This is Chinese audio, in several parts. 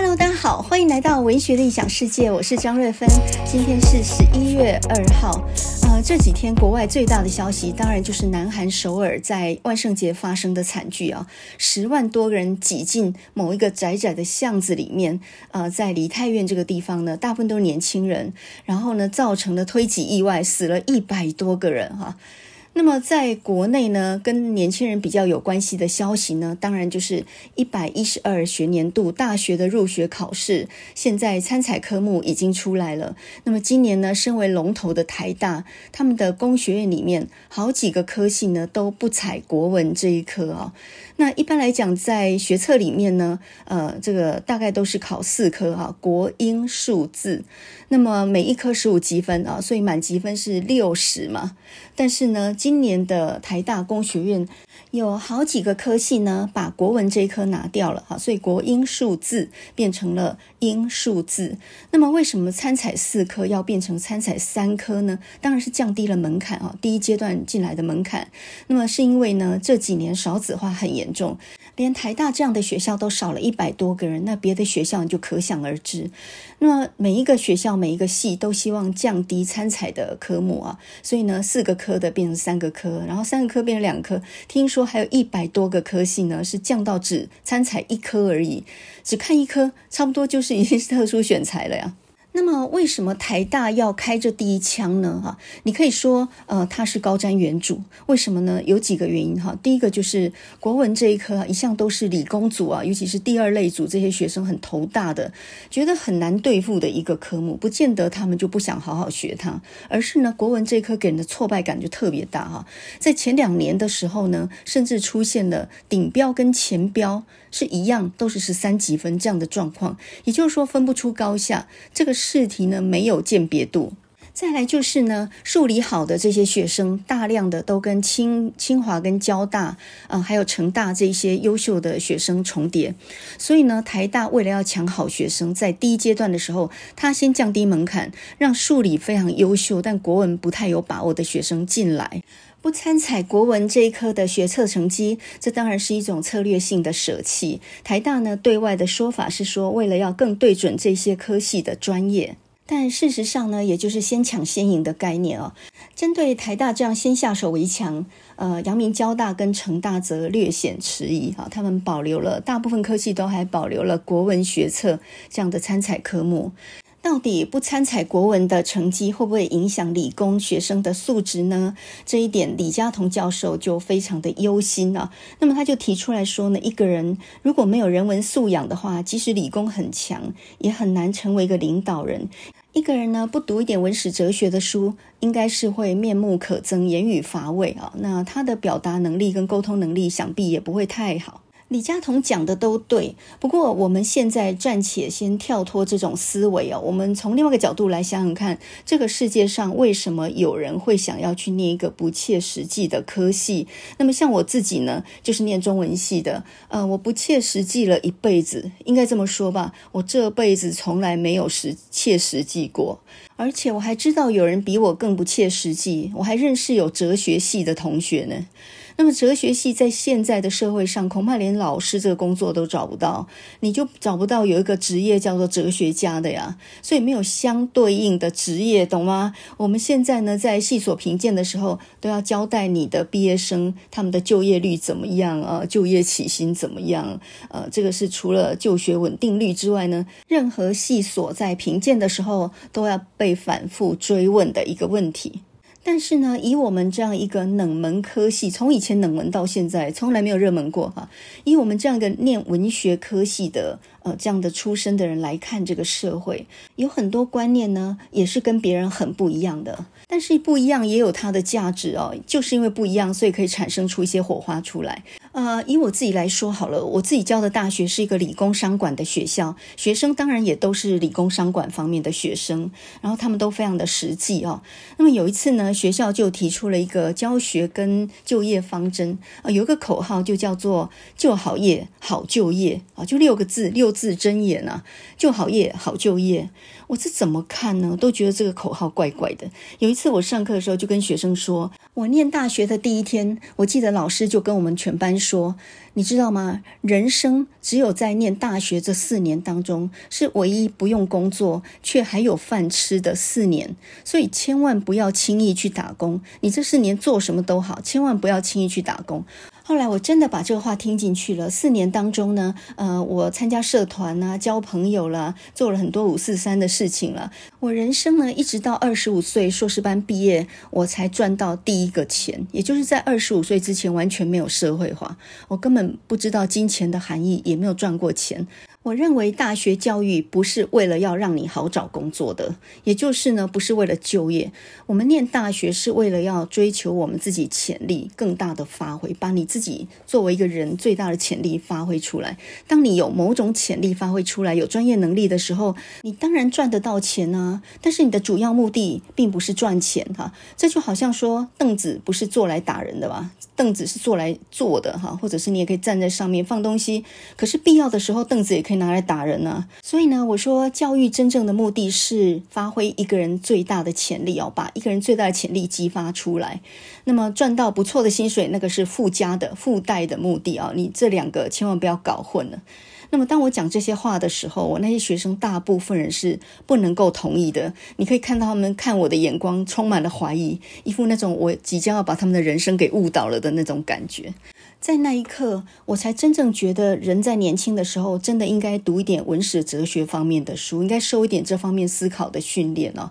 Hello，大家好，欢迎来到文学的异想世界，我是张瑞芬。今天是十一月二号，呃，这几天国外最大的消息，当然就是南韩首尔在万圣节发生的惨剧啊，十万多个人挤进某一个窄窄的巷子里面，呃，在梨泰院这个地方呢，大部分都是年轻人，然后呢，造成了推挤意外，死了一百多个人哈。那么，在国内呢，跟年轻人比较有关系的消息呢，当然就是一百一十二学年度大学的入学考试，现在参采科目已经出来了。那么今年呢，身为龙头的台大，他们的工学院里面好几个科系呢都不采国文这一科啊。那一般来讲，在学测里面呢，呃，这个大概都是考四科哈，国英数字。那么每一科十五积分啊，所以满积分是六十嘛。但是呢，今年的台大工学院有好几个科系呢，把国文这一科拿掉了哈，所以国英数字变成了因数字。那么为什么参采四科要变成参采三科呢？当然是降低了门槛啊，第一阶段进来的门槛。那么是因为呢，这几年少子化很严重。连台大这样的学校都少了一百多个人，那别的学校你就可想而知。那么每一个学校、每一个系都希望降低参采的科目啊，所以呢，四个科的变成三个科，然后三个科变成两科。听说还有一百多个科系呢，是降到只参采一科而已，只看一颗，差不多就是已经是特殊选材了呀。那么，为什么台大要开这第一枪呢？哈，你可以说，呃，它是高瞻远瞩。为什么呢？有几个原因哈。第一个就是国文这一科，一向都是理工组啊，尤其是第二类组这些学生很头大的，觉得很难对付的一个科目。不见得他们就不想好好学它，而是呢，国文这一科给人的挫败感就特别大哈。在前两年的时候呢，甚至出现了顶标跟前标是一样，都是十三级分这样的状况，也就是说分不出高下。这个是试题呢，没有鉴别度。再来就是呢，数理好的这些学生，大量的都跟清清华跟交大啊、还有成大这些优秀的学生重叠。所以呢，台大为了要抢好学生，在第一阶段的时候，他先降低门槛，让数理非常优秀但国文不太有把握的学生进来。不参采国文这一科的学测成绩，这当然是一种策略性的舍弃。台大呢，对外的说法是说，为了要更对准这些科系的专业，但事实上呢，也就是先抢先赢的概念哦。针对台大这样先下手为强，呃，阳明交大跟成大则略显迟疑啊，他们保留了大部分科系都还保留了国文学测这样的参采科目。到底不参采国文的成绩会不会影响理工学生的素质呢？这一点李家同教授就非常的忧心啊。那么他就提出来说呢，一个人如果没有人文素养的话，即使理工很强，也很难成为一个领导人。一个人呢，不读一点文史哲学的书，应该是会面目可憎、言语乏味啊。那他的表达能力跟沟通能力，想必也不会太好。李佳彤讲的都对，不过我们现在暂且先跳脱这种思维哦，我们从另外一个角度来想想看，这个世界上为什么有人会想要去念一个不切实际的科系？那么像我自己呢，就是念中文系的，呃，我不切实际了一辈子，应该这么说吧，我这辈子从来没有实切实际过，而且我还知道有人比我更不切实际，我还认识有哲学系的同学呢。那么哲学系在现在的社会上，恐怕连老师这个工作都找不到，你就找不到有一个职业叫做哲学家的呀。所以没有相对应的职业，懂吗？我们现在呢，在系所评鉴的时候，都要交代你的毕业生他们的就业率怎么样啊，就业起薪怎么样？呃，这个是除了就学稳定率之外呢，任何系所在评鉴的时候都要被反复追问的一个问题。但是呢，以我们这样一个冷门科系，从以前冷门到现在，从来没有热门过哈。以我们这样一个念文学科系的。呃，这样的出身的人来看这个社会，有很多观念呢，也是跟别人很不一样的。但是不一样也有它的价值哦，就是因为不一样，所以可以产生出一些火花出来。呃，以我自己来说好了，我自己教的大学是一个理工商管的学校，学生当然也都是理工商管方面的学生，然后他们都非常的实际哦。那么有一次呢，呢，学校就提出了一个教学跟就业方针啊，有一个口号就叫做“就好业，好就业”啊，就六个字，六字真言啊，“就好业，好就业”。我这怎么看呢？都觉得这个口号怪怪的。有一次我上课的时候，就跟学生说，我念大学的第一天，我记得老师就跟我们全班说，你知道吗？人生只有在念大学这四年当中，是唯一不用工作却还有饭吃的四年，所以千万不要轻易去打工。你这四年做什么都好，千万不要轻易去打工。后来我真的把这个话听进去了。四年当中呢，呃，我参加社团啊，交朋友了，做了很多五四三的事情了。我人生呢，一直到二十五岁硕士班毕业，我才赚到第一个钱。也就是在二十五岁之前，完全没有社会化，我根本不知道金钱的含义，也没有赚过钱。我认为大学教育不是为了要让你好找工作的，也就是呢，不是为了就业。我们念大学是为了要追求我们自己潜力更大的发挥，把你自己作为一个人最大的潜力发挥出来。当你有某种潜力发挥出来，有专业能力的时候，你当然赚得到钱啊。但是你的主要目的并不是赚钱哈。这就好像说，凳子不是坐来打人的吧？凳子是坐来坐的哈，或者是你也可以站在上面放东西。可是必要的时候，凳子也可以拿来打人呢。所以呢，我说教育真正的目的是发挥一个人最大的潜力哦，把一个人最大的潜力激发出来。那么赚到不错的薪水，那个是附加的、附带的目的啊。你这两个千万不要搞混了。那么当我讲这些话的时候，我那些学生大部分人是不能够同意的。你可以看到他们看我的眼光充满了怀疑，一副那种我即将要把他们的人生给误导了的那种感觉。在那一刻，我才真正觉得，人在年轻的时候，真的应该读一点文史哲学方面的书，应该受一点这方面思考的训练哦。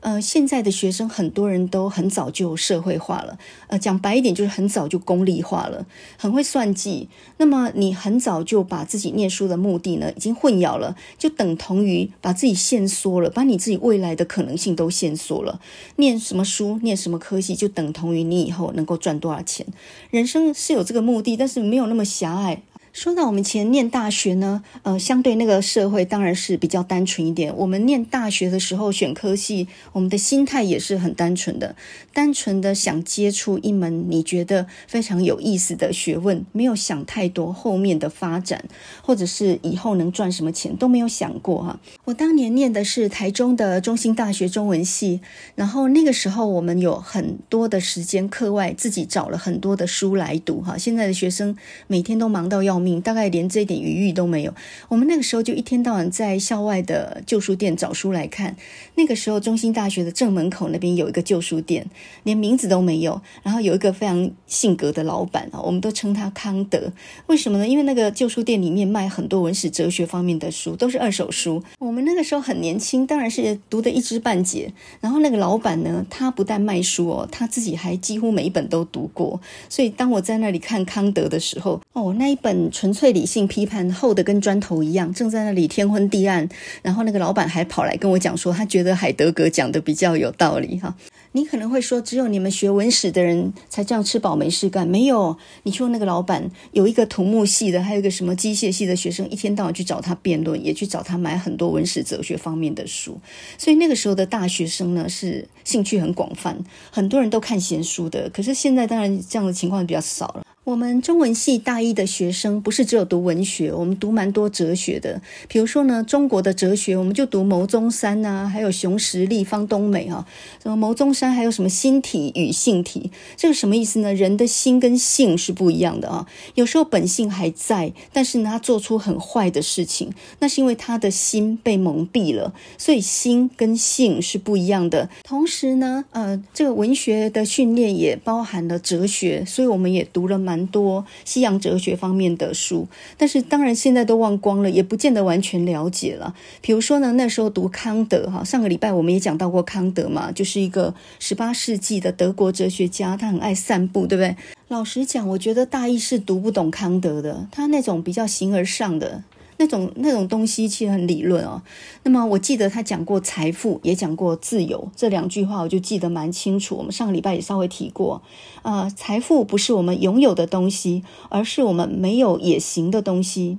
呃，现在的学生很多人都很早就社会化了，呃，讲白一点就是很早就功利化了，很会算计。那么你很早就把自己念书的目的呢，已经混淆了，就等同于把自己限缩了，把你自己未来的可能性都限缩了。念什么书，念什么科系，就等同于你以后能够赚多少钱。人生是有这个目的，但是没有那么狭隘。说到我们前念大学呢，呃，相对那个社会当然是比较单纯一点。我们念大学的时候选科系，我们的心态也是很单纯的，单纯的想接触一门你觉得非常有意思的学问，没有想太多后面的发展，或者是以后能赚什么钱都没有想过哈。我当年念的是台中的中兴大学中文系，然后那个时候我们有很多的时间课外自己找了很多的书来读哈。现在的学生每天都忙到要命。大概连这一点余裕都没有。我们那个时候就一天到晚在校外的旧书店找书来看。那个时候，中心大学的正门口那边有一个旧书店，连名字都没有。然后有一个非常性格的老板啊，我们都称他康德。为什么呢？因为那个旧书店里面卖很多文史哲学方面的书，都是二手书。我们那个时候很年轻，当然是读得一知半解。然后那个老板呢，他不但卖书哦，他自己还几乎每一本都读过。所以当我在那里看康德的时候，哦，那一本。纯粹理性批判，厚的跟砖头一样，正在那里天昏地暗。然后那个老板还跑来跟我讲说，他觉得海德格讲的比较有道理哈。你可能会说，只有你们学文史的人才这样吃饱没事干。没有，你说那个老板有一个土木系的，还有一个什么机械系的学生，一天到晚去找他辩论，也去找他买很多文史哲学方面的书。所以那个时候的大学生呢，是兴趣很广泛，很多人都看闲书的。可是现在当然这样的情况比较少了。我们中文系大一的学生不是只有读文学，我们读蛮多哲学的。比如说呢，中国的哲学，我们就读牟宗山呐，还有熊十力、方东美哈。什么牟宗山还有什么心体与性体，这个什么意思呢？人的心跟性是不一样的啊。有时候本性还在，但是呢，他做出很坏的事情，那是因为他的心被蒙蔽了。所以心跟性是不一样的。同时呢，呃，这个文学的训练也包含了哲学，所以我们也读了蛮。蛮多西洋哲学方面的书，但是当然现在都忘光了，也不见得完全了解了。比如说呢，那时候读康德哈，上个礼拜我们也讲到过康德嘛，就是一个十八世纪的德国哲学家，他很爱散步，对不对？老实讲，我觉得大意是读不懂康德的，他那种比较形而上的。那种那种东西其实很理论哦。那么我记得他讲过财富，也讲过自由，这两句话我就记得蛮清楚。我们上个礼拜也稍微提过，啊、呃，财富不是我们拥有的东西，而是我们没有也行的东西。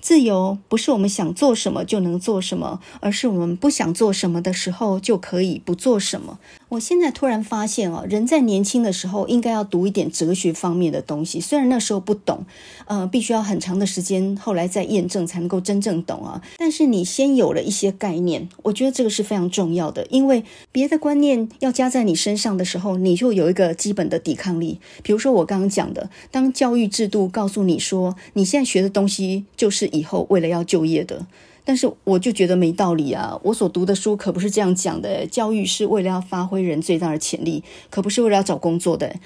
自由不是我们想做什么就能做什么，而是我们不想做什么的时候就可以不做什么。我现在突然发现哦，人在年轻的时候应该要读一点哲学方面的东西，虽然那时候不懂，呃，必须要很长的时间后来再验证才能够真正懂啊。但是你先有了一些概念，我觉得这个是非常重要的，因为别的观念要加在你身上的时候，你就有一个基本的抵抗力。比如说我刚刚讲的，当教育制度告诉你说你现在学的东西就是以后为了要就业的，但是我就觉得没道理啊！我所读的书可不是这样讲的，教育是为了要发挥人最大的潜力，可不是为了要找工作的。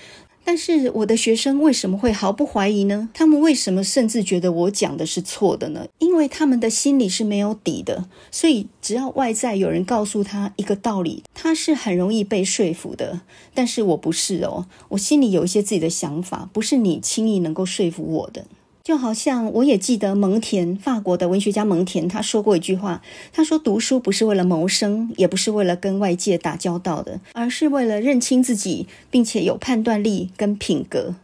但是我的学生为什么会毫不怀疑呢？他们为什么甚至觉得我讲的是错的呢？因为他们的心里是没有底的，所以只要外在有人告诉他一个道理，他是很容易被说服的。但是我不是哦，我心里有一些自己的想法，不是你轻易能够说服我的。就好像我也记得蒙田，法国的文学家蒙田，他说过一句话，他说读书不是为了谋生，也不是为了跟外界打交道的，而是为了认清自己，并且有判断力跟品格。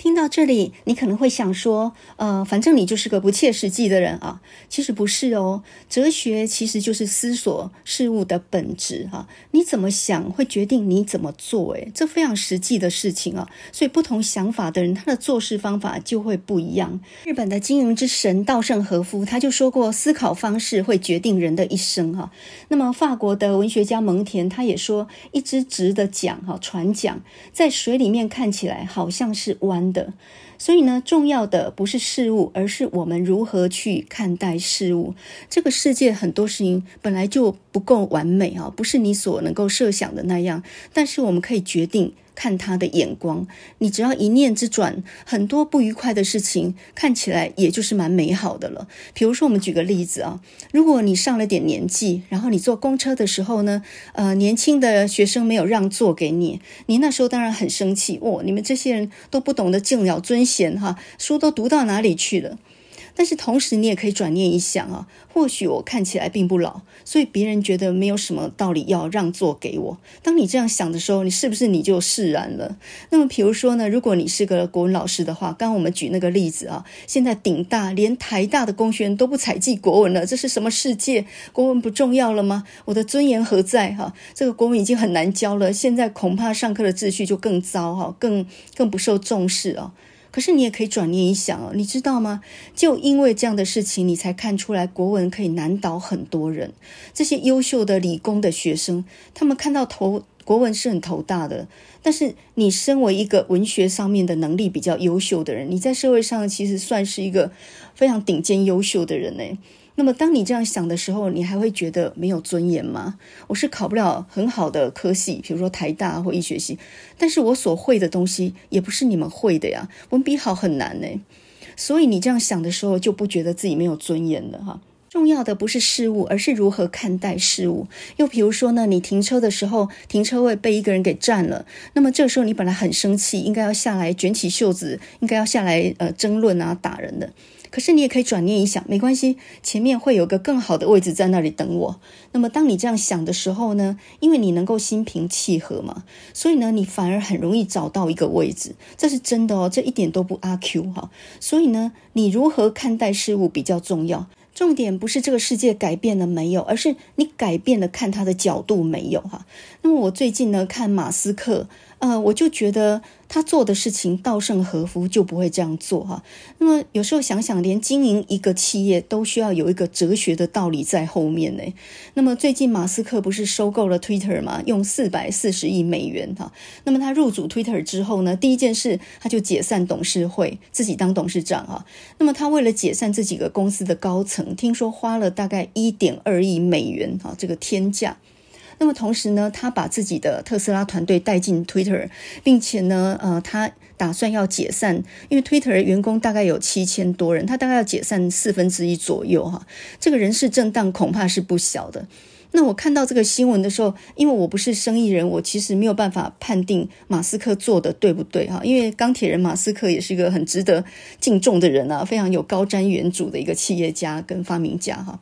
听到这里，你可能会想说，呃，反正你就是个不切实际的人啊。其实不是哦，哲学其实就是思索事物的本质啊。你怎么想，会决定你怎么做，诶，这非常实际的事情啊。所以不同想法的人，他的做事方法就会不一样。日本的经营之神稻盛和夫他就说过，思考方式会决定人的一生哈。那么法国的文学家蒙田他也说，一只直的桨哈，船桨在水里面看起来好像是弯的，所以呢，重要的不是事物，而是我们如何去看待事物。这个世界很多事情本来就不够完美啊，不是你所能够设想的那样，但是我们可以决定。看他的眼光，你只要一念之转，很多不愉快的事情看起来也就是蛮美好的了。比如说，我们举个例子啊，如果你上了点年纪，然后你坐公车的时候呢，呃，年轻的学生没有让座给你，你那时候当然很生气，哦，你们这些人都不懂得敬老尊贤哈，书都读到哪里去了？但是同时，你也可以转念一想啊，或许我看起来并不老，所以别人觉得没有什么道理要让座给我。当你这样想的时候，你是不是你就释然了？那么，比如说呢，如果你是个国文老师的话，刚刚我们举那个例子啊，现在顶大连台大的工学院都不采计国文了，这是什么世界？国文不重要了吗？我的尊严何在？哈，这个国文已经很难教了，现在恐怕上课的秩序就更糟哈，更更不受重视啊。可是你也可以转念一想哦，你知道吗？就因为这样的事情，你才看出来国文可以难倒很多人。这些优秀的理工的学生，他们看到头国文是很头大的。但是你身为一个文学上面的能力比较优秀的人，你在社会上其实算是一个非常顶尖优秀的人呢。那么，当你这样想的时候，你还会觉得没有尊严吗？我是考不了很好的科系，比如说台大或医学系，但是我所会的东西也不是你们会的呀，文笔好很难呢。所以你这样想的时候，就不觉得自己没有尊严了哈。重要的不是事物，而是如何看待事物。又比如说呢，你停车的时候，停车位被一个人给占了，那么这个时候你本来很生气，应该要下来卷起袖子，应该要下来呃争论啊，打人的。可是你也可以转念一想，没关系，前面会有个更好的位置在那里等我。那么当你这样想的时候呢，因为你能够心平气和嘛，所以呢，你反而很容易找到一个位置，这是真的哦，这一点都不阿 Q 哈。所以呢，你如何看待事物比较重要，重点不是这个世界改变了没有，而是你改变了看它的角度没有哈。那么我最近呢，看马斯克。呃，我就觉得他做的事情，稻盛和夫就不会这样做哈。那么有时候想想，连经营一个企业都需要有一个哲学的道理在后面呢。那么最近马斯克不是收购了 Twitter 吗？用四百四十亿美元哈。那么他入主 Twitter 之后呢，第一件事他就解散董事会，自己当董事长哈。那么他为了解散这几个公司的高层，听说花了大概一点二亿美元哈，这个天价。那么同时呢，他把自己的特斯拉团队带进 Twitter，并且呢，呃，他打算要解散，因为 Twitter 员工大概有七千多人，他大概要解散四分之一左右哈。这个人事震荡恐怕是不小的。那我看到这个新闻的时候，因为我不是生意人，我其实没有办法判定马斯克做的对不对哈。因为钢铁人马斯克也是一个很值得敬重的人啊，非常有高瞻远瞩的一个企业家跟发明家哈。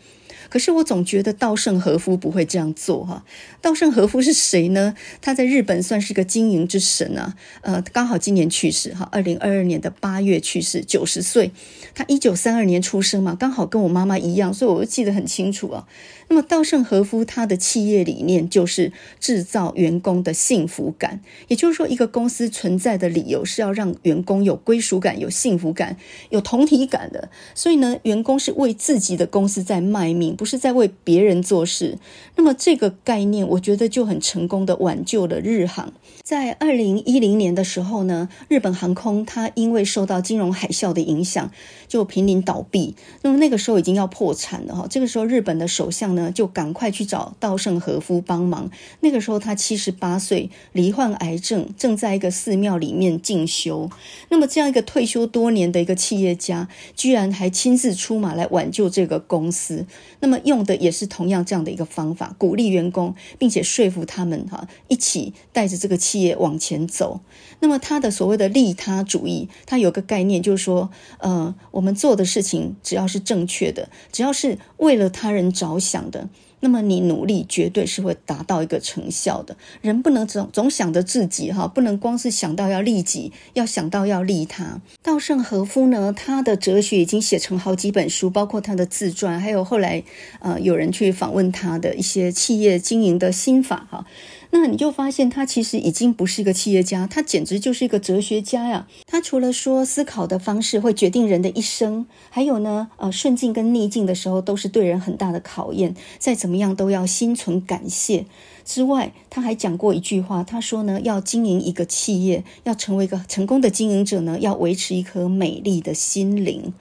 可是我总觉得稻盛和夫不会这样做哈。稻盛和夫是谁呢？他在日本算是个经营之神啊。呃，刚好今年去世哈，二零二二年的八月去世，九十岁。他一九三二年出生嘛，刚好跟我妈妈一样，所以我就记得很清楚啊。那么稻盛和夫他的企业理念就是制造员工的幸福感，也就是说，一个公司存在的理由是要让员工有归属感、有幸福感、有同体感的。所以呢，员工是为自己的公司在卖命，不是在为别人做事。那么这个概念，我觉得就很成功的挽救了日航。在二零一零年的时候呢，日本航空它因为受到金融海啸的影响，就濒临倒闭。那么那个时候已经要破产了哈。这个时候，日本的首相呢就赶快去找稻盛和夫帮忙。那个时候他七十八岁，罹患癌症，正在一个寺庙里面进修。那么这样一个退休多年的一个企业家，居然还亲自出马来挽救这个公司。那么用的也是同样这样的一个方法，鼓励员工，并且说服他们哈，一起带着这个企业往前走。那么他的所谓的利他主义，他有个概念，就是说，呃，我们做的事情只要是正确的，只要是为了他人着想的。那么你努力绝对是会达到一个成效的。人不能总总想着自己哈，不能光是想到要利己，要想到要利他。稻盛和夫呢，他的哲学已经写成好几本书，包括他的自传，还有后来呃有人去访问他的一些企业经营的心法哈。那你就发现他其实已经不是一个企业家，他简直就是一个哲学家呀。他除了说思考的方式会决定人的一生，还有呢，呃，顺境跟逆境的时候都是对人很大的考验，再怎么样都要心存感谢。之外，他还讲过一句话，他说呢，要经营一个企业，要成为一个成功的经营者呢，要维持一颗美丽的心灵。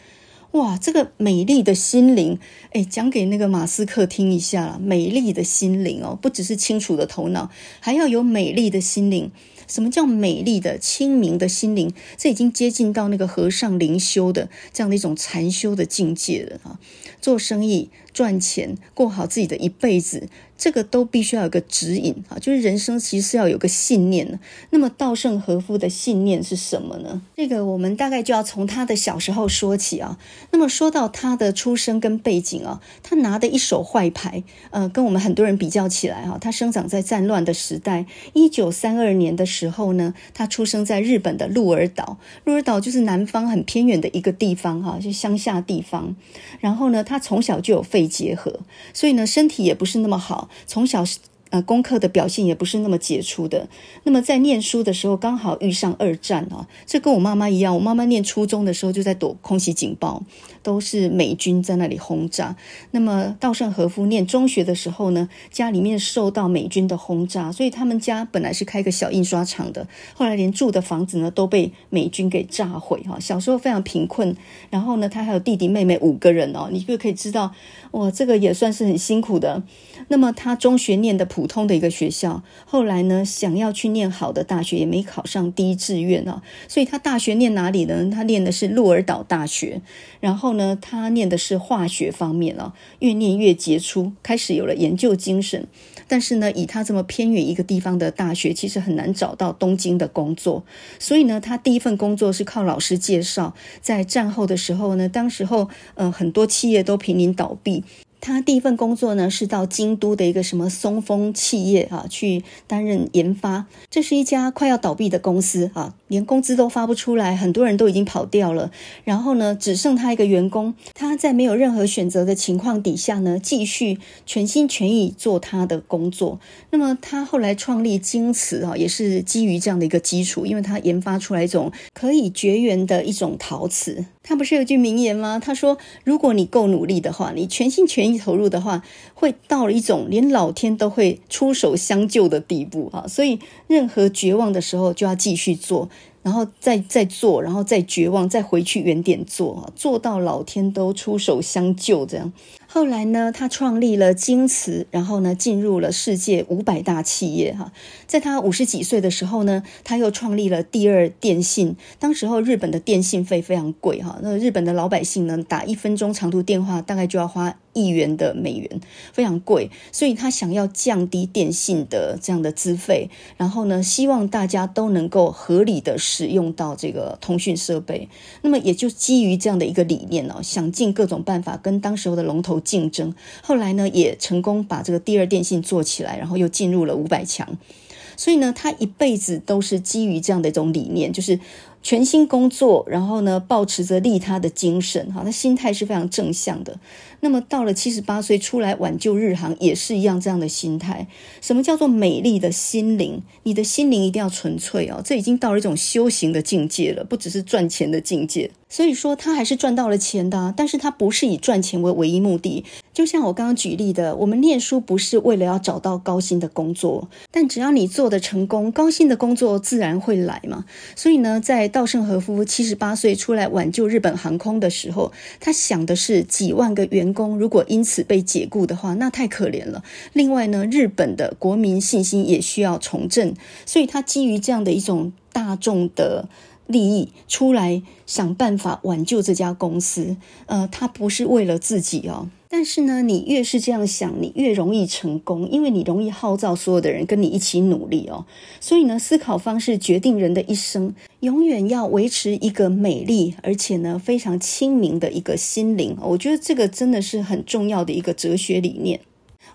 哇，这个美丽的心灵，哎，讲给那个马斯克听一下啦。美丽的心灵哦，不只是清楚的头脑，还要有美丽的心灵。什么叫美丽的、清明的心灵？这已经接近到那个和尚灵修的这样的一种禅修的境界了啊！做生意。赚钱，过好自己的一辈子，这个都必须要有个指引啊！就是人生其实是要有个信念的。那么稻盛和夫的信念是什么呢？这个我们大概就要从他的小时候说起啊。那么说到他的出生跟背景啊，他拿的一手坏牌，呃，跟我们很多人比较起来啊，他生长在战乱的时代。一九三二年的时候呢，他出生在日本的鹿儿岛。鹿儿岛就是南方很偏远的一个地方哈，就乡下地方。然后呢，他从小就有肺结合，所以呢，身体也不是那么好，从小呃功课的表现也不是那么杰出的。那么在念书的时候，刚好遇上二战啊，这跟我妈妈一样，我妈妈念初中的时候就在躲空袭警报。都是美军在那里轰炸。那么稻盛和夫念中学的时候呢，家里面受到美军的轰炸，所以他们家本来是开个小印刷厂的，后来连住的房子呢都被美军给炸毁哈。小时候非常贫困，然后呢，他还有弟弟妹妹五个人哦，你就可以知道，哇，这个也算是很辛苦的。那么他中学念的普通的一个学校，后来呢想要去念好的大学，也没考上第一志愿啊，所以他大学念哪里呢？他念的是鹿儿岛大学，然后。呢，他念的是化学方面了，越念越杰出，开始有了研究精神。但是呢，以他这么偏远一个地方的大学，其实很难找到东京的工作。所以呢，他第一份工作是靠老师介绍。在战后的时候呢，当时候呃很多企业都濒临倒闭。他第一份工作呢，是到京都的一个什么松风企业啊，去担任研发。这是一家快要倒闭的公司啊，连工资都发不出来，很多人都已经跑掉了。然后呢，只剩他一个员工。他在没有任何选择的情况底下呢，继续全心全意做他的工作。那么他后来创立京瓷啊，也是基于这样的一个基础，因为他研发出来一种可以绝缘的一种陶瓷。他不是有句名言吗？他说：“如果你够努力的话，你全心全意投入的话，会到了一种连老天都会出手相救的地步啊！所以，任何绝望的时候就要继续做，然后再再做，然后再绝望，再回去原点做，做到老天都出手相救这样。”后来呢，他创立了京瓷，然后呢，进入了世界五百大企业哈。在他五十几岁的时候呢，他又创立了第二电信。当时候日本的电信费非常贵哈，那日本的老百姓呢，打一分钟长途电话大概就要花亿元的美元，非常贵。所以他想要降低电信的这样的资费，然后呢，希望大家都能够合理的使用到这个通讯设备。那么也就基于这样的一个理念哦，想尽各种办法跟当时候的龙头。竞争。后来呢，也成功把这个第二电信做起来，然后又进入了五百强。所以呢，他一辈子都是基于这样的一种理念，就是。全心工作，然后呢，保持着利他的精神，哈，他心态是非常正向的。那么到了七十八岁出来挽救日航，也是一样这样的心态。什么叫做美丽的心灵？你的心灵一定要纯粹哦，这已经到了一种修行的境界了，不只是赚钱的境界。所以说他还是赚到了钱的，但是他不是以赚钱为唯一目的。就像我刚刚举例的，我们念书不是为了要找到高薪的工作，但只要你做的成功，高薪的工作自然会来嘛。所以呢，在稻盛和夫七十八岁出来挽救日本航空的时候，他想的是几万个员员工如果因此被解雇的话，那太可怜了。另外呢，日本的国民信心也需要重振，所以他基于这样的一种大众的。利益出来想办法挽救这家公司，呃，他不是为了自己哦。但是呢，你越是这样想，你越容易成功，因为你容易号召所有的人跟你一起努力哦。所以呢，思考方式决定人的一生，永远要维持一个美丽而且呢非常清明的一个心灵。我觉得这个真的是很重要的一个哲学理念。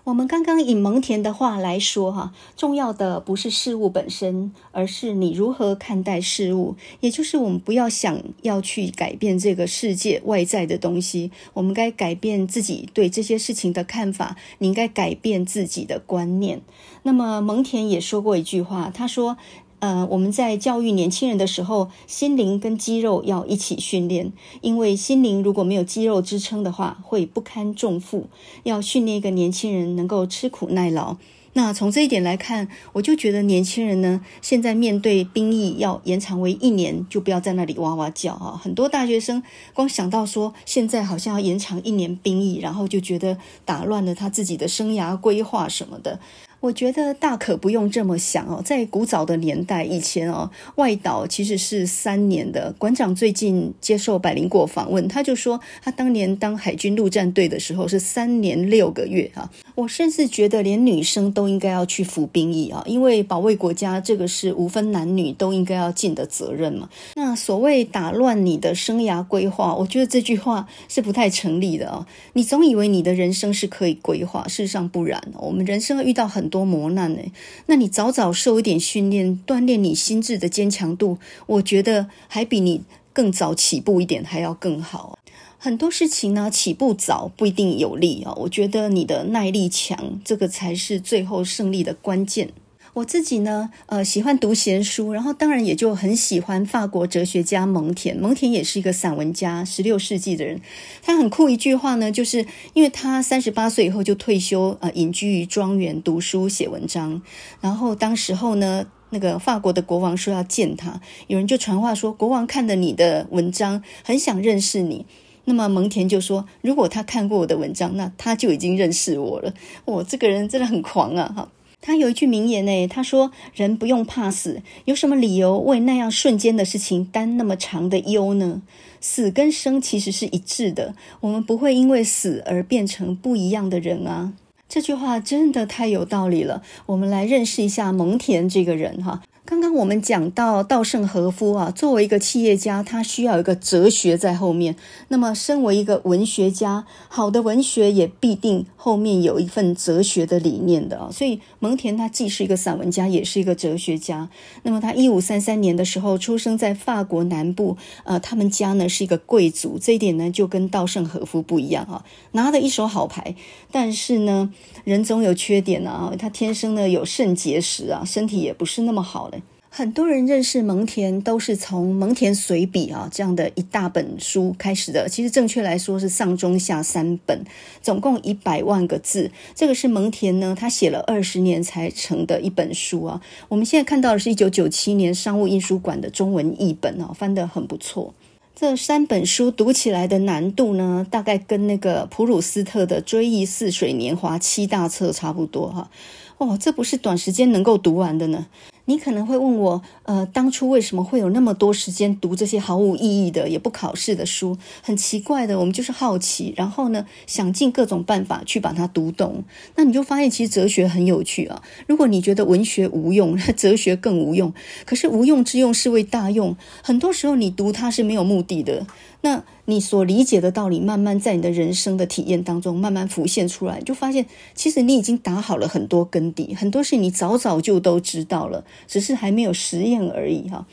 我们刚刚以蒙恬的话来说，哈，重要的不是事物本身，而是你如何看待事物。也就是我们不要想要去改变这个世界外在的东西，我们该改变自己对这些事情的看法。你应该改变自己的观念。那么蒙恬也说过一句话，他说。呃，我们在教育年轻人的时候，心灵跟肌肉要一起训练，因为心灵如果没有肌肉支撑的话，会不堪重负。要训练一个年轻人能够吃苦耐劳。那从这一点来看，我就觉得年轻人呢，现在面对兵役要延长为一年，就不要在那里哇哇叫啊！很多大学生光想到说现在好像要延长一年兵役，然后就觉得打乱了他自己的生涯规划什么的。我觉得大可不用这么想哦，在古早的年代以前哦，外岛其实是三年的。馆长最近接受百灵果访问，他就说他当年当海军陆战队的时候是三年六个月啊。我甚至觉得连女生都应该要去服兵役啊，因为保卫国家这个是无分男女都应该要尽的责任嘛。那所谓打乱你的生涯规划，我觉得这句话是不太成立的啊。你总以为你的人生是可以规划，事实上不然。我们人生遇到很多磨难呢，那你早早受一点训练，锻炼你心智的坚强度，我觉得还比你更早起步一点还要更好。很多事情呢，起步早不一定有利啊，我觉得你的耐力强，这个才是最后胜利的关键。我自己呢，呃，喜欢读闲书，然后当然也就很喜欢法国哲学家蒙恬。蒙恬也是一个散文家，十六世纪的人。他很酷一句话呢，就是因为他三十八岁以后就退休，呃，隐居于庄园读书写文章。然后当时候呢，那个法国的国王说要见他，有人就传话说，国王看了你的文章，很想认识你。那么蒙恬就说，如果他看过我的文章，那他就已经认识我了。我这个人真的很狂啊，哈。他有一句名言呢，他说：“人不用怕死，有什么理由为那样瞬间的事情担那么长的忧呢？死跟生其实是一致的，我们不会因为死而变成不一样的人啊。”这句话真的太有道理了。我们来认识一下蒙恬这个人哈。刚刚我们讲到稻盛和夫啊，作为一个企业家，他需要一个哲学在后面。那么，身为一个文学家，好的文学也必定后面有一份哲学的理念的啊。所以，蒙恬他既是一个散文家，也是一个哲学家。那么，他一五三三年的时候出生在法国南部，呃，他们家呢是一个贵族，这一点呢就跟稻盛和夫不一样啊，拿了一手好牌。但是呢，人总有缺点啊，他天生呢有肾结石啊，身体也不是那么好。很多人认识蒙恬都是从《蒙恬随笔》啊这样的一大本书开始的。其实正确来说是上中下三本，总共一百万个字。这个是蒙恬呢，他写了二十年才成的一本书啊。我们现在看到的是一九九七年商务印书馆的中文译本啊，翻得很不错。这三本书读起来的难度呢，大概跟那个普鲁斯特的《追忆似水年华》七大册差不多哈。哦，这不是短时间能够读完的呢。你可能会问我，呃，当初为什么会有那么多时间读这些毫无意义的、也不考试的书？很奇怪的，我们就是好奇，然后呢，想尽各种办法去把它读懂。那你就发现，其实哲学很有趣啊。如果你觉得文学无用，哲学更无用。可是无用之用是为大用，很多时候你读它是没有目的的。那你所理解的道理，慢慢在你的人生的体验当中慢慢浮现出来，就发现其实你已经打好了很多根底，很多事你早早就都知道了，只是还没有实验而已哈。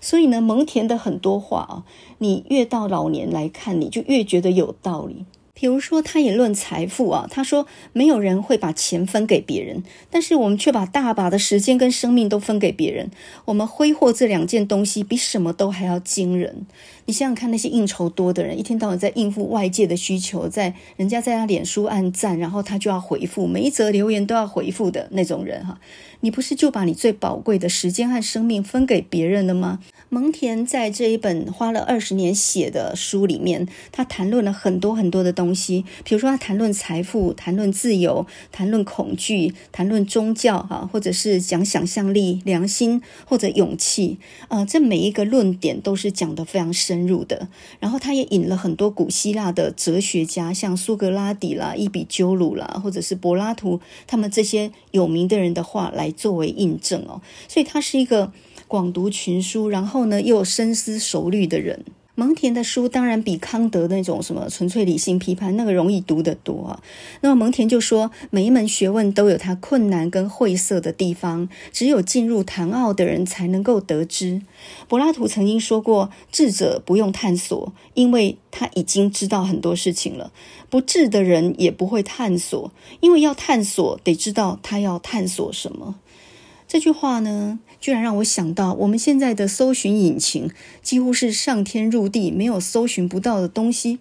所以呢，蒙恬的很多话啊，你越到老年来看，你就越觉得有道理。比如说，他也论财富啊，他说没有人会把钱分给别人，但是我们却把大把的时间跟生命都分给别人。我们挥霍这两件东西，比什么都还要惊人。你想想看，那些应酬多的人，一天到晚在应付外界的需求，在人家在他脸书按赞，然后他就要回复，每一则留言都要回复的那种人哈，你不是就把你最宝贵的时间和生命分给别人了吗？蒙恬在这一本花了二十年写的书里面，他谈论了很多很多的东西，比如说他谈论财富，谈论自由，谈论恐惧，谈论宗教，哈，或者是讲想象力、良心或者勇气，呃，这每一个论点都是讲得非常深入的。然后他也引了很多古希腊的哲学家，像苏格拉底啦、伊比鸠鲁啦，或者是柏拉图，他们这些有名的人的话来作为印证哦。所以他是一个。广读群书，然后呢，又深思熟虑的人。蒙恬的书当然比康德那种什么纯粹理性批判那个容易读得多啊。那么蒙恬就说，每一门学问都有它困难跟晦涩的地方，只有进入谈奥的人才能够得知。柏拉图曾经说过，智者不用探索，因为他已经知道很多事情了。不智的人也不会探索，因为要探索得知道他要探索什么。这句话呢，居然让我想到，我们现在的搜寻引擎几乎是上天入地，没有搜寻不到的东西。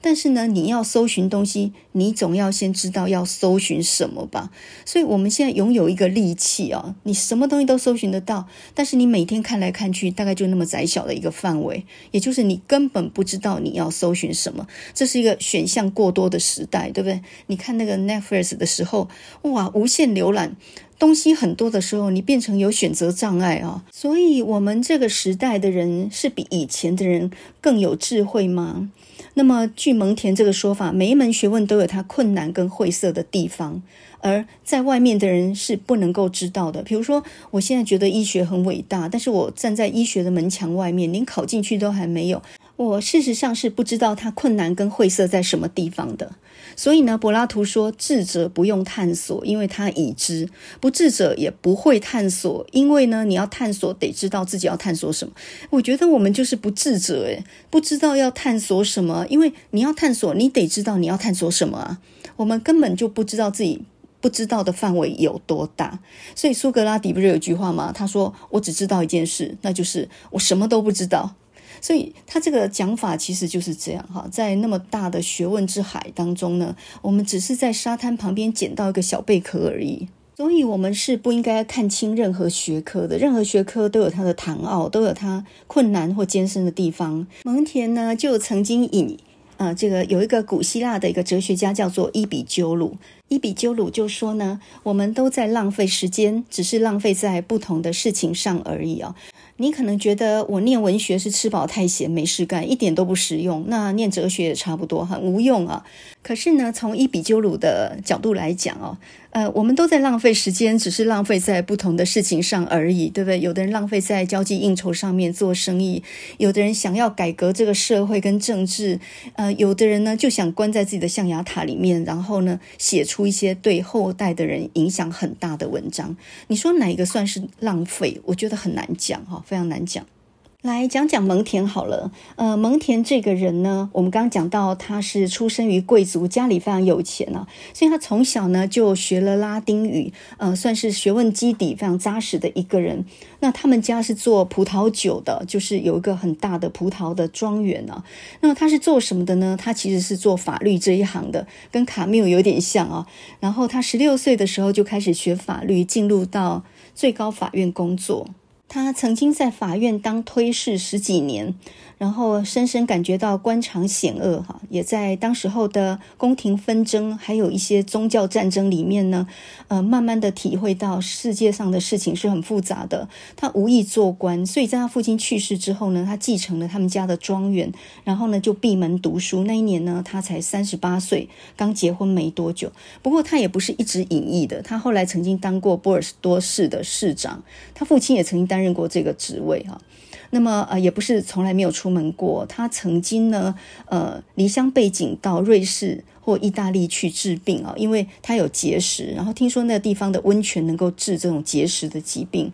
但是呢，你要搜寻东西，你总要先知道要搜寻什么吧。所以，我们现在拥有一个利器啊，你什么东西都搜寻得到，但是你每天看来看去，大概就那么窄小的一个范围，也就是你根本不知道你要搜寻什么。这是一个选项过多的时代，对不对？你看那个 Netflix 的时候，哇，无限浏览。东西很多的时候，你变成有选择障碍啊！所以，我们这个时代的人是比以前的人更有智慧吗？那么，据蒙恬这个说法，每一门学问都有它困难跟晦涩的地方，而在外面的人是不能够知道的。比如说，我现在觉得医学很伟大，但是我站在医学的门墙外面，连考进去都还没有。我事实上是不知道它困难跟晦涩在什么地方的，所以呢，柏拉图说，智者不用探索，因为他已知；不智者也不会探索，因为呢，你要探索得知道自己要探索什么。我觉得我们就是不智者，诶，不知道要探索什么，因为你要探索，你得知道你要探索什么啊。我们根本就不知道自己不知道的范围有多大，所以苏格拉底不是有句话吗？他说：“我只知道一件事，那就是我什么都不知道。”所以他这个讲法其实就是这样哈，在那么大的学问之海当中呢，我们只是在沙滩旁边捡到一个小贝壳而已。所以，我们是不应该看清任何学科的，任何学科都有它的谈奥，都有它困难或艰深的地方。蒙恬呢，就曾经引啊、呃，这个有一个古希腊的一个哲学家叫做伊比鸠鲁，伊比鸠鲁就说呢，我们都在浪费时间，只是浪费在不同的事情上而已啊、你可能觉得我念文学是吃饱太闲没事干，一点都不实用。那念哲学也差不多，很无用啊。可是呢，从伊比鸠鲁的角度来讲哦，呃，我们都在浪费时间，只是浪费在不同的事情上而已，对不对？有的人浪费在交际应酬上面做生意，有的人想要改革这个社会跟政治，呃，有的人呢就想关在自己的象牙塔里面，然后呢写出一些对后代的人影响很大的文章。你说哪一个算是浪费？我觉得很难讲哈。非常难讲，来讲讲蒙恬好了。呃，蒙恬这个人呢，我们刚刚讲到他是出生于贵族，家里非常有钱啊，所以他从小呢就学了拉丁语，呃，算是学问基底非常扎实的一个人。那他们家是做葡萄酒的，就是有一个很大的葡萄的庄园啊。那么他是做什么的呢？他其实是做法律这一行的，跟卡缪有点像啊。然后他十六岁的时候就开始学法律，进入到最高法院工作。他曾经在法院当推事十几年。然后深深感觉到官场险恶，哈，也在当时候的宫廷纷争，还有一些宗教战争里面呢，呃，慢慢的体会到世界上的事情是很复杂的。他无意做官，所以在他父亲去世之后呢，他继承了他们家的庄园，然后呢就闭门读书。那一年呢，他才三十八岁，刚结婚没多久。不过他也不是一直隐逸的，他后来曾经当过波尔多市的市长，他父亲也曾经担任过这个职位，哈。那么呃，也不是从来没有出门过。他曾经呢，呃，离乡背井到瑞士或意大利去治病啊，因为他有结石，然后听说那个地方的温泉能够治这种结石的疾病。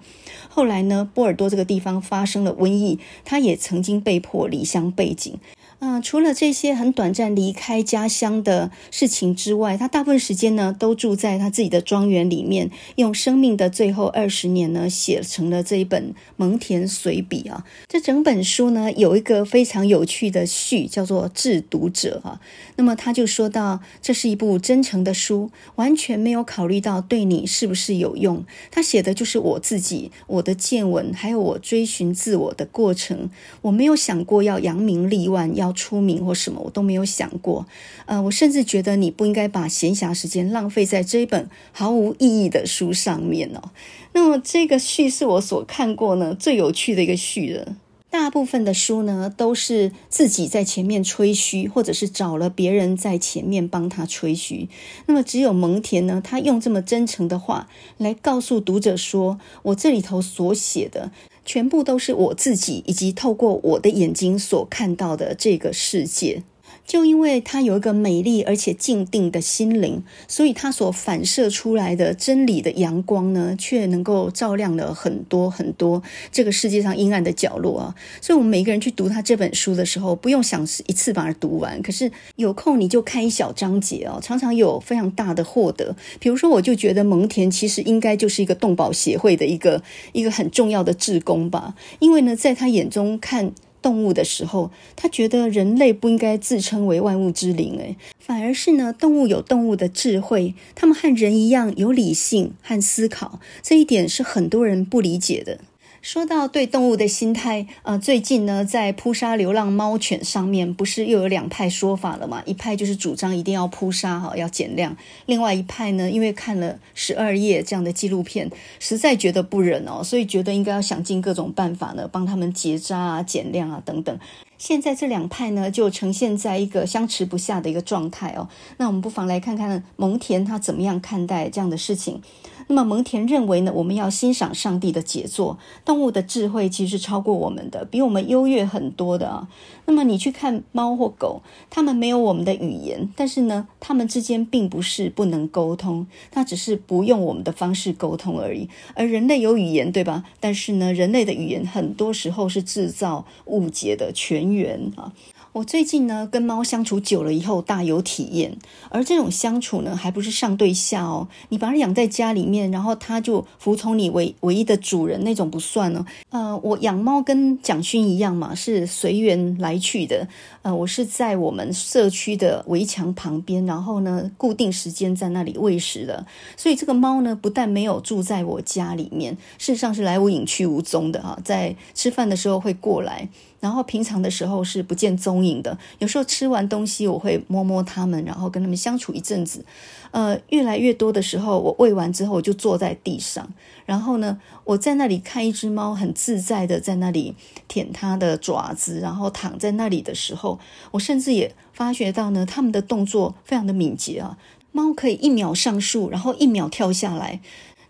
后来呢，波尔多这个地方发生了瘟疫，他也曾经被迫离乡背井。嗯、除了这些很短暂离开家乡的事情之外，他大部分时间呢都住在他自己的庄园里面，用生命的最后二十年呢写成了这一本《蒙田随笔》啊。这整本书呢有一个非常有趣的序，叫做《致读者》啊。那么他就说到，这是一部真诚的书，完全没有考虑到对你是不是有用。他写的就是我自己，我的见闻，还有我追寻自我的过程。我没有想过要扬名立万，要出名或什么，我都没有想过。呃，我甚至觉得你不应该把闲暇时间浪费在这一本毫无意义的书上面哦。那么这个序是我所看过呢最有趣的一个序了。大部分的书呢都是自己在前面吹嘘，或者是找了别人在前面帮他吹嘘。那么只有蒙恬呢，他用这么真诚的话来告诉读者说：“我这里头所写的。”全部都是我自己以及透过我的眼睛所看到的这个世界。就因为他有一个美丽而且静定的心灵，所以他所反射出来的真理的阳光呢，却能够照亮了很多很多这个世界上阴暗的角落啊。所以，我们每个人去读他这本书的时候，不用想一次把它读完，可是有空你就看一小章节哦，常常有非常大的获得。比如说，我就觉得蒙田其实应该就是一个动保协会的一个一个很重要的志工吧，因为呢，在他眼中看。动物的时候，他觉得人类不应该自称为万物之灵，诶，反而是呢，动物有动物的智慧，他们和人一样有理性和思考，这一点是很多人不理解的。说到对动物的心态，呃，最近呢，在扑杀流浪猫犬上面，不是又有两派说法了吗？一派就是主张一定要扑杀哈，要减量；另外一派呢，因为看了十二夜这样的纪录片，实在觉得不忍哦，所以觉得应该要想尽各种办法呢，帮他们结扎啊、减量啊等等。现在这两派呢，就呈现在一个相持不下的一个状态哦。那我们不妨来看看蒙田他怎么样看待这样的事情。那么蒙田认为呢，我们要欣赏上帝的杰作，动物的智慧其实是超过我们的，比我们优越很多的啊。那么你去看猫或狗，它们没有我们的语言，但是呢，它们之间并不是不能沟通，它只是不用我们的方式沟通而已。而人类有语言，对吧？但是呢，人类的语言很多时候是制造误解的泉源啊。我最近呢，跟猫相处久了以后，大有体验。而这种相处呢，还不是上对下哦。你把它养在家里面，然后它就服从你唯唯一的主人，那种不算哦。呃，我养猫跟蒋勋一样嘛，是随缘来去的。呃，我是在我们社区的围墙旁边，然后呢，固定时间在那里喂食的。所以这个猫呢，不但没有住在我家里面，事实上是来无影去无踪的哈。在吃饭的时候会过来。然后平常的时候是不见踪影的，有时候吃完东西我会摸摸它们，然后跟它们相处一阵子。呃，越来越多的时候，我喂完之后我就坐在地上，然后呢，我在那里看一只猫很自在的在那里舔它的爪子，然后躺在那里的时候，我甚至也发觉到呢，它们的动作非常的敏捷啊，猫可以一秒上树，然后一秒跳下来，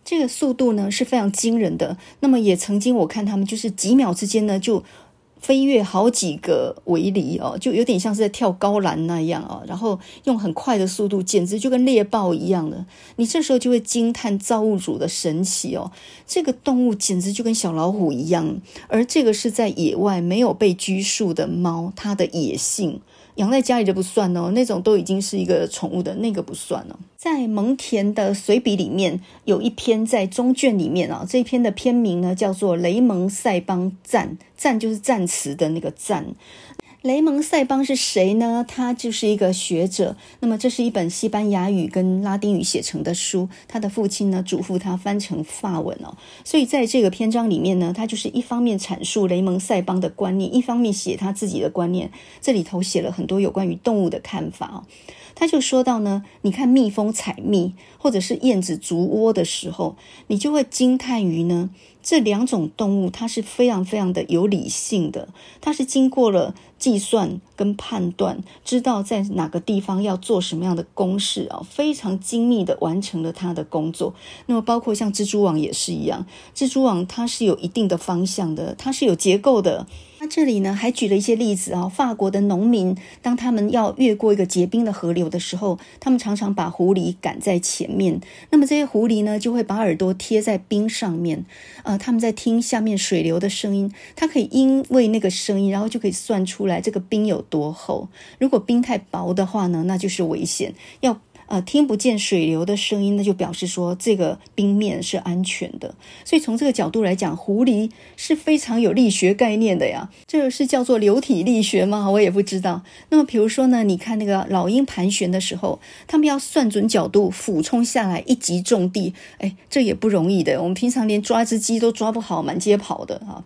这个速度呢是非常惊人的。那么也曾经我看它们就是几秒之间呢就。飞跃好几个围篱哦，就有点像是在跳高栏那样哦，然后用很快的速度，简直就跟猎豹一样的。你这时候就会惊叹造物主的神奇哦，这个动物简直就跟小老虎一样，而这个是在野外没有被拘束的猫，它的野性。养在家里就不算哦，那种都已经是一个宠物的那个不算哦。在蒙田的随笔里面有一篇在中卷里面啊，这一篇的篇名呢叫做《雷蒙塞邦赞》，赞就是赞词的那个赞。雷蒙塞邦是谁呢？他就是一个学者。那么，这是一本西班牙语跟拉丁语写成的书。他的父亲呢，嘱咐他翻成法文哦。所以，在这个篇章里面呢，他就是一方面阐述雷蒙塞邦的观念，一方面写他自己的观念。这里头写了很多有关于动物的看法哦。他就说到呢，你看蜜蜂采蜜，或者是燕子筑窝的时候，你就会惊叹于呢。这两种动物，它是非常非常的有理性的，它是经过了计算跟判断，知道在哪个地方要做什么样的公式啊，非常精密的完成了它的工作。那么包括像蜘蛛网也是一样，蜘蛛网它是有一定的方向的，它是有结构的。那这里呢，还举了一些例子啊。法国的农民，当他们要越过一个结冰的河流的时候，他们常常把狐狸赶在前面。那么这些狐狸呢，就会把耳朵贴在冰上面，呃，他们在听下面水流的声音。它可以因为那个声音，然后就可以算出来这个冰有多厚。如果冰太薄的话呢，那就是危险。要呃，听不见水流的声音，那就表示说这个冰面是安全的。所以从这个角度来讲，狐狸是非常有力学概念的呀。这个是叫做流体力学吗？我也不知道。那么比如说呢，你看那个老鹰盘旋的时候，他们要算准角度俯冲下来一击中地，哎，这也不容易的。我们平常连抓只鸡都抓不好，满街跑的哈。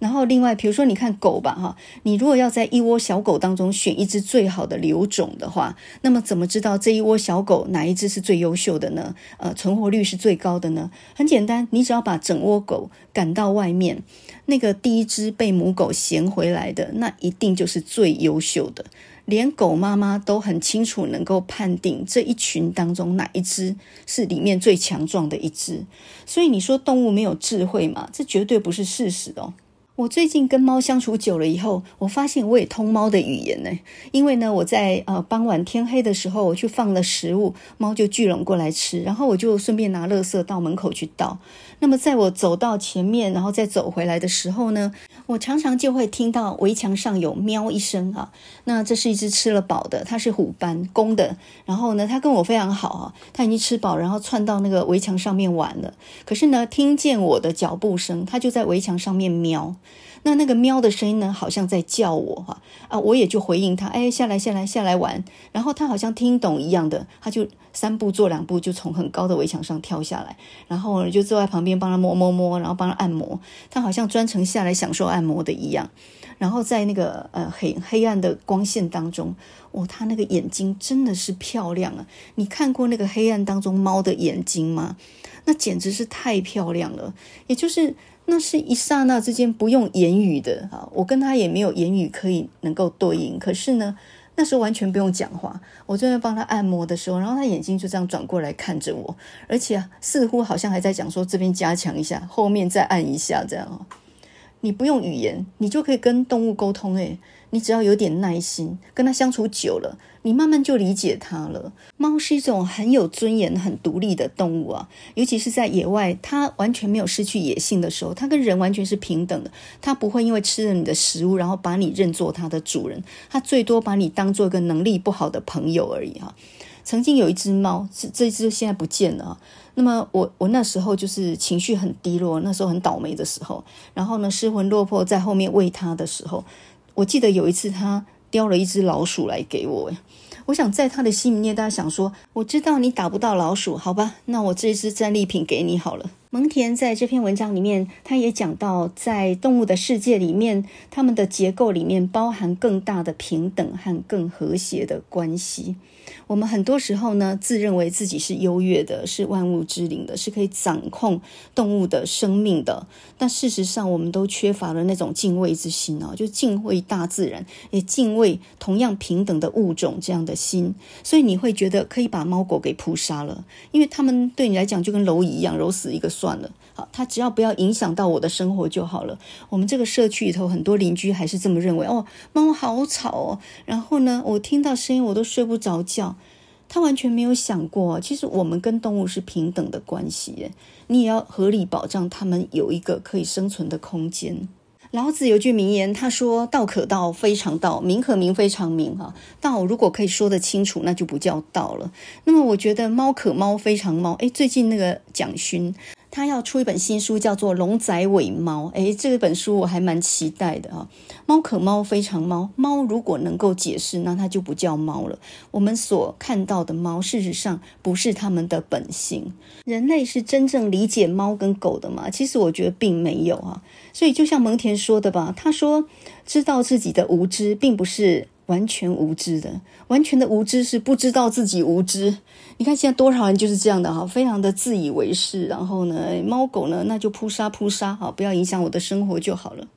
然后，另外，比如说，你看狗吧，哈，你如果要在一窝小狗当中选一只最好的留种的话，那么怎么知道这一窝小狗哪一只是最优秀的呢？呃，存活率是最高的呢？很简单，你只要把整窝狗赶到外面，那个第一只被母狗衔回来的，那一定就是最优秀的。连狗妈妈都很清楚，能够判定这一群当中哪一只是里面最强壮的一只。所以你说动物没有智慧嘛？这绝对不是事实哦。我最近跟猫相处久了以后，我发现我也通猫的语言呢。因为呢，我在呃傍晚天黑的时候，我去放了食物，猫就聚拢过来吃，然后我就顺便拿垃圾到门口去倒。那么在我走到前面，然后再走回来的时候呢，我常常就会听到围墙上有喵一声啊。那这是一只吃了饱的，它是虎斑公的。然后呢，它跟我非常好啊，它已经吃饱，然后窜到那个围墙上面玩了。可是呢，听见我的脚步声，它就在围墙上面喵。那那个喵的声音呢，好像在叫我哈啊，我也就回应它，哎，下来下来下来玩。然后它好像听懂一样的，它就三步做两步，就从很高的围墙上跳下来，然后就坐在旁边帮他摸摸摸，然后帮他按摩。他好像专程下来享受按摩的一样。然后在那个呃黑黑暗的光线当中，哦，他那个眼睛真的是漂亮啊！你看过那个黑暗当中猫的眼睛吗？那简直是太漂亮了，也就是。那是一刹那之间不用言语的啊，我跟他也没有言语可以能够对应。可是呢，那时候完全不用讲话，我正在帮他按摩的时候，然后他眼睛就这样转过来看着我，而且，似乎好像还在讲说这边加强一下，后面再按一下这样。你不用语言，你就可以跟动物沟通诶。你只要有点耐心，跟它相处久了，你慢慢就理解它了。猫是一种很有尊严、很独立的动物啊，尤其是在野外，它完全没有失去野性的时候，它跟人完全是平等的。它不会因为吃了你的食物，然后把你认作它的主人，它最多把你当做一个能力不好的朋友而已哈。曾经有一只猫，这这只现在不见了。那么我我那时候就是情绪很低落，那时候很倒霉的时候，然后呢，失魂落魄在后面喂它的时候。我记得有一次，他叼了一只老鼠来给我。我想在他的心里面，大家想说：“我知道你打不到老鼠，好吧？那我这一只战利品给你好了。”蒙田在这篇文章里面，他也讲到，在动物的世界里面，它们的结构里面包含更大的平等和更和谐的关系。我们很多时候呢，自认为自己是优越的，是万物之灵的，是可以掌控动物的生命的。但事实上，我们都缺乏了那种敬畏之心哦，就敬畏大自然，也敬畏同样平等的物种这样的心。所以你会觉得可以把猫狗给扑杀了，因为他们对你来讲就跟蝼蚁一样，揉死一个算了。好，它只要不要影响到我的生活就好了。我们这个社区里头很多邻居还是这么认为哦，猫好吵哦。然后呢，我听到声音我都睡不着觉。他完全没有想过，其实我们跟动物是平等的关系，你也要合理保障他们有一个可以生存的空间。老子有句名言，他说：“道可道，非常道；名可名，非常名。”哈，道如果可以说得清楚，那就不叫道了。那么，我觉得猫可猫，非常猫。诶，最近那个蒋勋。他要出一本新书，叫做《龙仔尾猫》。诶，这本书我还蛮期待的哈。猫可猫，非常猫。猫如果能够解释，那它就不叫猫了。我们所看到的猫，事实上不是它们的本性。人类是真正理解猫跟狗的吗？其实我觉得并没有啊。所以就像蒙田说的吧，他说知道自己的无知，并不是。完全无知的，完全的无知是不知道自己无知。你看现在多少人就是这样的哈，非常的自以为是。然后呢，猫狗呢，那就扑杀扑杀，哈，不要影响我的生活就好了。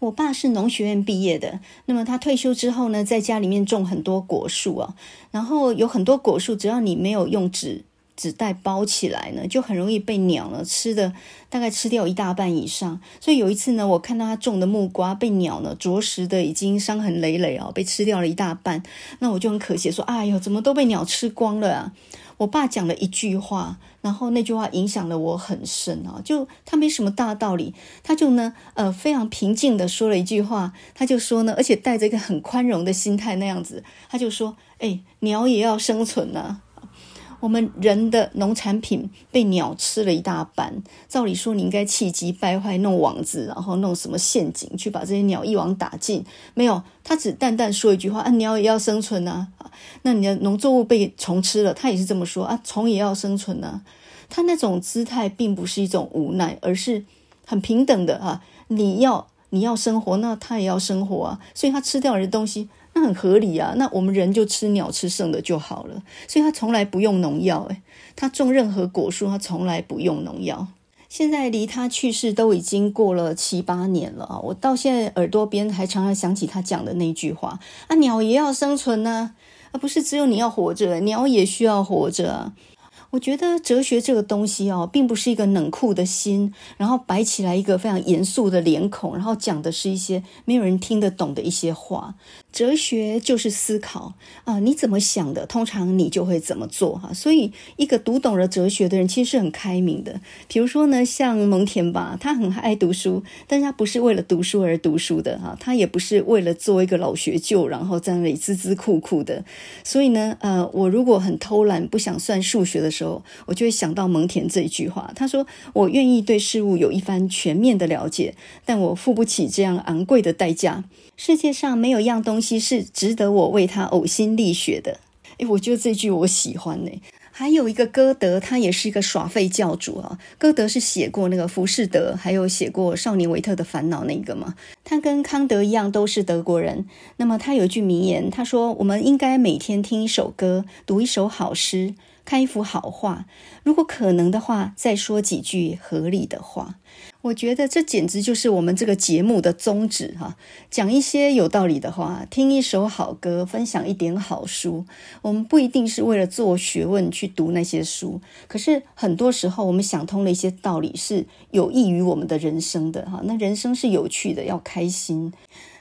我爸是农学院毕业的，那么他退休之后呢，在家里面种很多果树啊，然后有很多果树，只要你没有用纸纸袋包起来呢，就很容易被鸟呢吃的，大概吃掉一大半以上。所以有一次呢，我看到他种的木瓜被鸟呢啄食的已经伤痕累累哦，被吃掉了一大半。那我就很可惜说，哎呦，怎么都被鸟吃光了啊！我爸讲了一句话，然后那句话影响了我很深啊。就他没什么大道理，他就呢，呃，非常平静地说了一句话，他就说呢，而且带着一个很宽容的心态那样子，他就说：“哎，鸟也要生存呢、啊。”我们人的农产品被鸟吃了一大半，照理说你应该气急败坏弄网子，然后弄什么陷阱去把这些鸟一网打尽。没有，他只淡淡说一句话：“啊，鸟也要生存啊。”那你的农作物被虫吃了，他也是这么说啊，虫也要生存啊。他那种姿态并不是一种无奈，而是很平等的啊。你要你要生活，那他也要生活啊。所以他吃掉人的东西。很合理啊，那我们人就吃鸟吃剩的就好了，所以他从来不用农药，诶，他种任何果树，他从来不用农药。现在离他去世都已经过了七八年了啊，我到现在耳朵边还常常想起他讲的那句话：啊，鸟也要生存呢，啊，不是只有你要活着，鸟也需要活着啊。我觉得哲学这个东西哦，并不是一个冷酷的心，然后摆起来一个非常严肃的脸孔，然后讲的是一些没有人听得懂的一些话。哲学就是思考啊，你怎么想的，通常你就会怎么做哈。所以，一个读懂了哲学的人，其实是很开明的。比如说呢，像蒙恬吧，他很爱读书，但是他不是为了读书而读书的哈，他也不是为了做一个老学究，然后在那里孜孜酷酷的。所以呢，呃，我如果很偷懒，不想算数学的时候，我就会想到蒙恬这一句话，他说：“我愿意对事物有一番全面的了解，但我付不起这样昂贵的代价。世界上没有一样东西是值得我为他呕心沥血的。”诶，我觉得这句我喜欢呢。还有一个歌德，他也是一个耍废教主啊。歌德是写过那个《浮士德》，还有写过《少年维特的烦恼》那个嘛。他跟康德一样，都是德国人。那么他有一句名言，他说：“我们应该每天听一首歌，读一首好诗。”看一幅好画，如果可能的话，再说几句合理的话。我觉得这简直就是我们这个节目的宗旨哈，讲一些有道理的话，听一首好歌，分享一点好书。我们不一定是为了做学问去读那些书，可是很多时候我们想通了一些道理，是有益于我们的人生的哈。那人生是有趣的，要开心。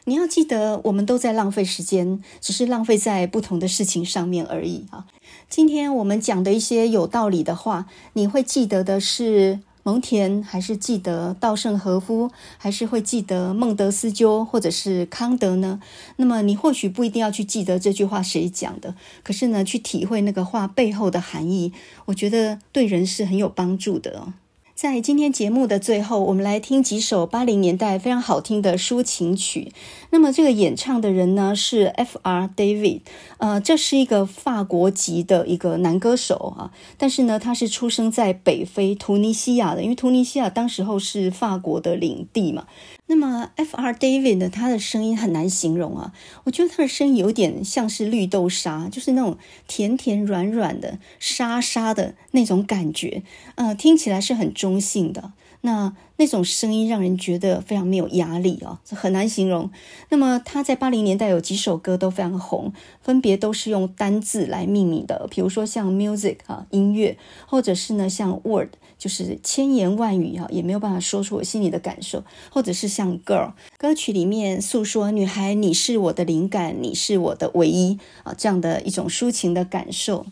你要记得，我们都在浪费时间，只是浪费在不同的事情上面而已啊。今天我们讲的一些有道理的话，你会记得的是蒙恬，还是记得稻盛和夫，还是会记得孟德斯鸠，或者是康德呢？那么你或许不一定要去记得这句话谁讲的，可是呢，去体会那个话背后的含义，我觉得对人是很有帮助的哦。在今天节目的最后，我们来听几首八零年代非常好听的抒情曲。那么这个演唱的人呢是 F.R. David，呃，这是一个法国籍的一个男歌手啊。但是呢，他是出生在北非突尼西亚的，因为突尼西亚当时候是法国的领地嘛。那么，F.R. David 呢，他的声音很难形容啊。我觉得他的声音有点像是绿豆沙，就是那种甜甜软软的、沙沙的那种感觉。呃，听起来是很中性的。那那种声音让人觉得非常没有压力啊，很难形容。那么他在八零年代有几首歌都非常红，分别都是用单字来命名的，比如说像 music 啊，音乐，或者是呢像 word。就是千言万语哈，也没有办法说出我心里的感受，或者是像 Girl 歌曲里面诉说女孩，你是我的灵感，你是我的唯一啊，这样的一种抒情的感受。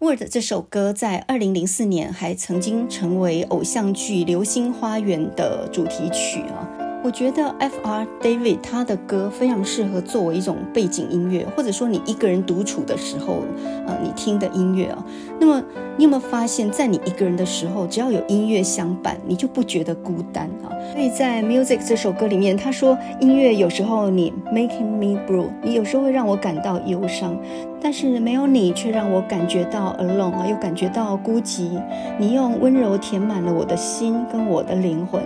Word 这首歌在二零零四年还曾经成为偶像剧《流星花园》的主题曲啊。我觉得 F.R. David 他的歌非常适合作为一种背景音乐，或者说你一个人独处的时候，呃，你听的音乐啊。那么你有没有发现，在你一个人的时候，只要有音乐相伴，你就不觉得孤单啊？所以在 Music 这首歌里面，他说音乐有时候你 making me blue，你有时候会让我感到忧伤，但是没有你却让我感觉到 alone 啊，又感觉到孤寂。你用温柔填满了我的心跟我的灵魂。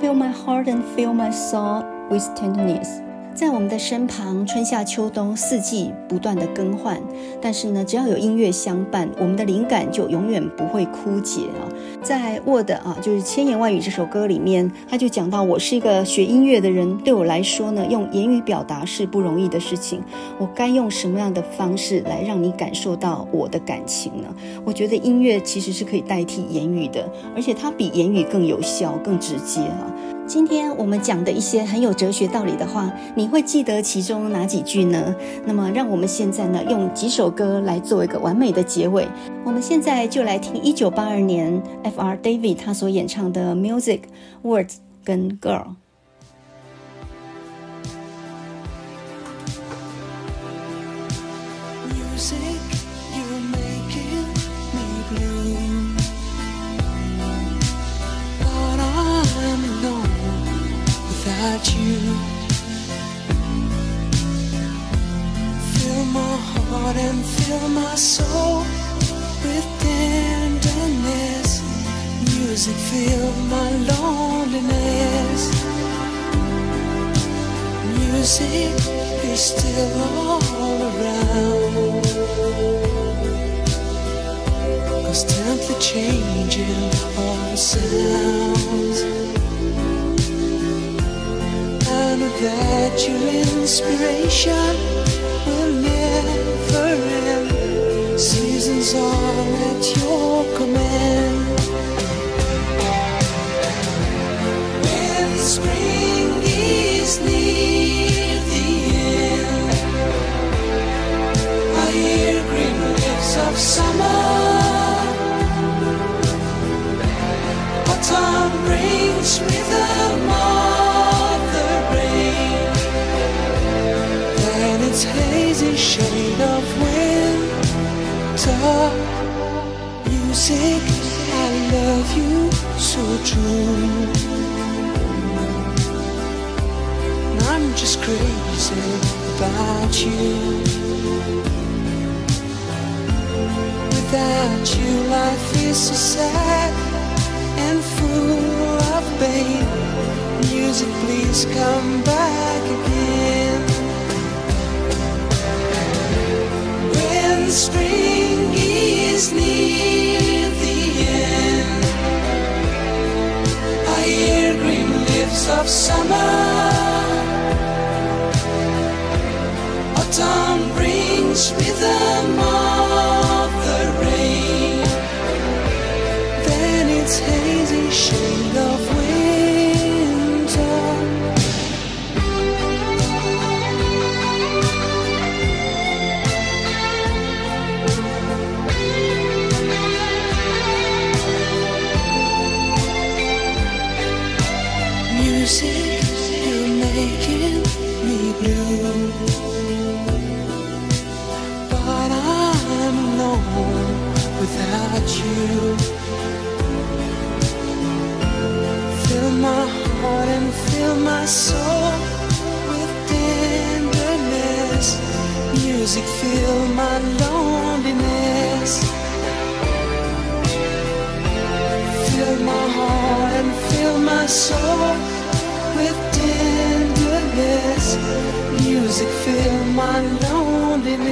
Fill my heart and fill my soul with tenderness。在我们的身旁，春夏秋冬四季不断的更换，但是呢，只要有音乐相伴，我们的灵感就永远不会枯竭啊。在《Word》啊，就是《千言万语》这首歌里面，他就讲到：我是一个学音乐的人，对我来说呢，用言语表达是不容易的事情。我该用什么样的方式来让你感受到我的感情呢？我觉得音乐其实是可以代替言语的，而且它比言语更有效、更直接啊。今天我们讲的一些很有哲学道理的话你会记得其中哪几句呢？那么让我们现在呢用几首歌来做一个完美的结尾。我们现在就来听一九八二年 fr david 他所演唱的 music words 跟 girl without you. Fill my heart and fill my soul with tenderness. Music fill my loneliness. Music is still all around. Constantly changing all the sounds that your inspiration will never end. Seasons are at your command. When spring is near the end, I hear green leaves of summer. I'm just crazy about you. Without you life is so sad And full of pain. Music please come back again. When spring is near days of summer. Autumn brings rhythm of the rain. Then it's hazy shade of music, you're making me blue. But I'm alone without you. Fill my heart and fill my soul with tenderness. Music, fill my loneliness. Fill my heart and fill my soul. Music fill my loneliness.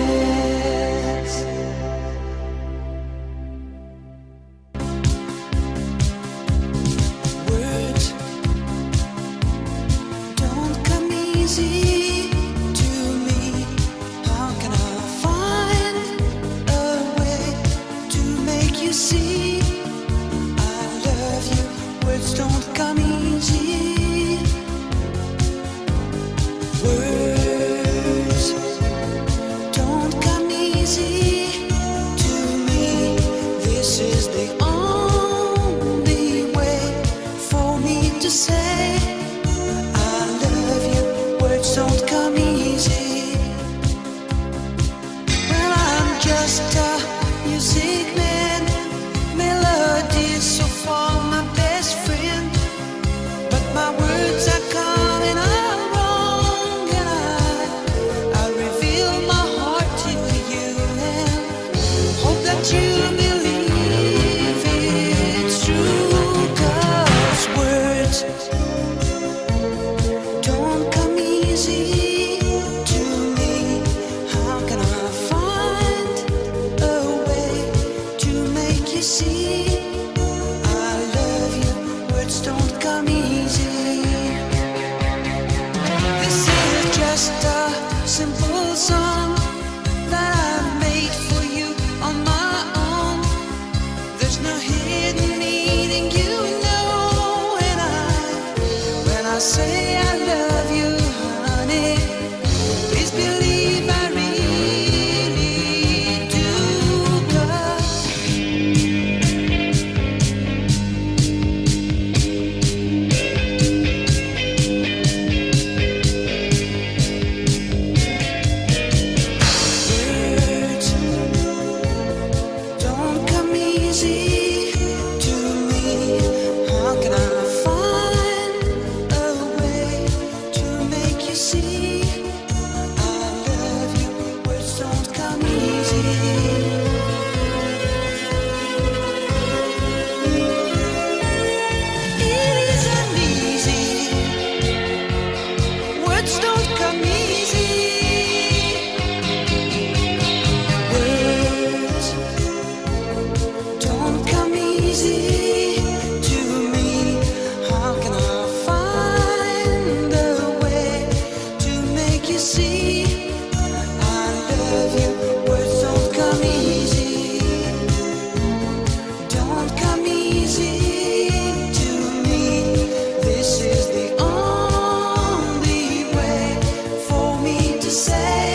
say